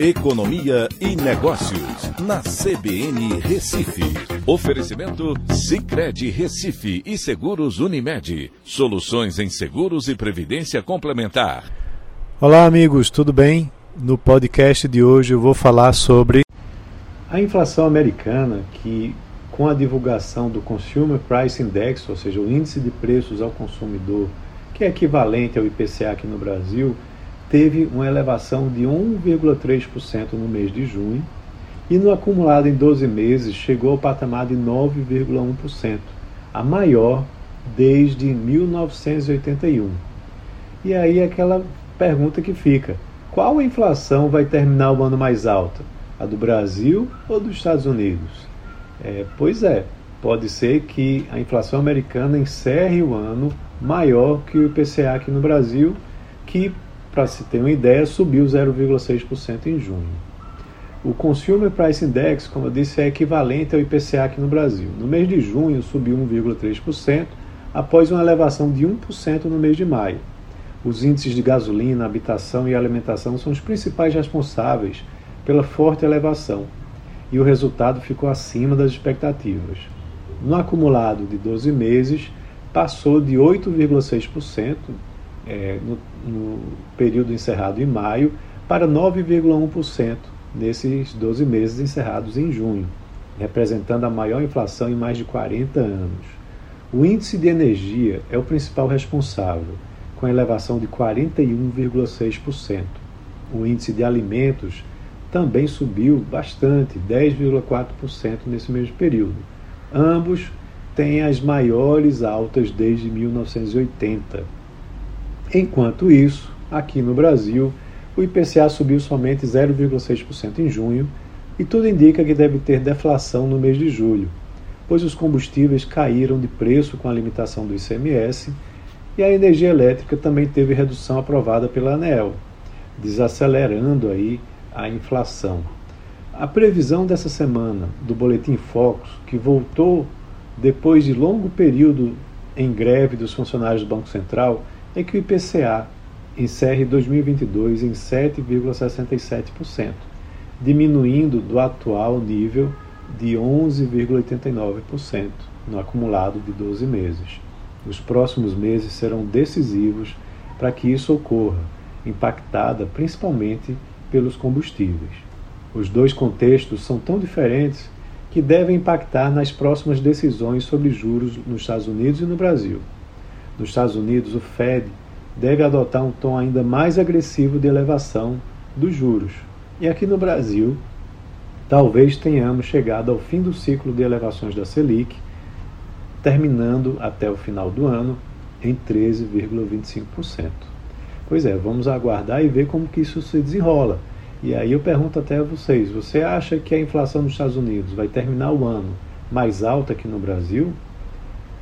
Economia e Negócios, na CBN Recife. Oferecimento Cicred Recife e Seguros Unimed. Soluções em seguros e previdência complementar. Olá, amigos, tudo bem? No podcast de hoje eu vou falar sobre a inflação americana, que com a divulgação do Consumer Price Index, ou seja, o índice de preços ao consumidor, que é equivalente ao IPCA aqui no Brasil, teve uma elevação de 1,3% no mês de junho e no acumulado em 12 meses chegou ao patamar de 9,1%, a maior desde 1981. E aí aquela pergunta que fica: qual inflação vai terminar o ano mais alta? A do Brasil ou dos Estados Unidos? É, pois é, pode ser que a inflação americana encerre o ano maior que o IPCA aqui no Brasil, que para se ter uma ideia, subiu 0,6% em junho. O Consumer Price Index, como eu disse, é equivalente ao IPCA aqui no Brasil. No mês de junho subiu 1,3%, após uma elevação de 1% no mês de maio. Os índices de gasolina, habitação e alimentação são os principais responsáveis pela forte elevação, e o resultado ficou acima das expectativas. No acumulado de 12 meses, passou de 8,6%, é, no, no período encerrado em maio para 9,1% nesses 12 meses encerrados em junho, representando a maior inflação em mais de 40 anos. O índice de energia é o principal responsável, com elevação de 41,6%. O índice de alimentos também subiu bastante, 10,4% nesse mesmo período. Ambos têm as maiores altas desde 1980 Enquanto isso, aqui no Brasil, o IPCA subiu somente 0,6% em junho e tudo indica que deve ter deflação no mês de julho, pois os combustíveis caíram de preço com a limitação do ICMS e a energia elétrica também teve redução aprovada pela ANEEL, desacelerando aí a inflação. A previsão dessa semana do Boletim Focus, que voltou depois de longo período em greve dos funcionários do Banco Central, é que o IPCA encerre 2022 em 7,67%, diminuindo do atual nível de 11,89% no acumulado de 12 meses. Os próximos meses serão decisivos para que isso ocorra, impactada principalmente pelos combustíveis. Os dois contextos são tão diferentes que devem impactar nas próximas decisões sobre juros nos Estados Unidos e no Brasil nos Estados Unidos, o Fed deve adotar um tom ainda mais agressivo de elevação dos juros. E aqui no Brasil, talvez tenhamos chegado ao fim do ciclo de elevações da Selic, terminando até o final do ano em 13,25%. Pois é, vamos aguardar e ver como que isso se desenrola. E aí eu pergunto até a vocês, você acha que a inflação nos Estados Unidos vai terminar o ano mais alta que no Brasil?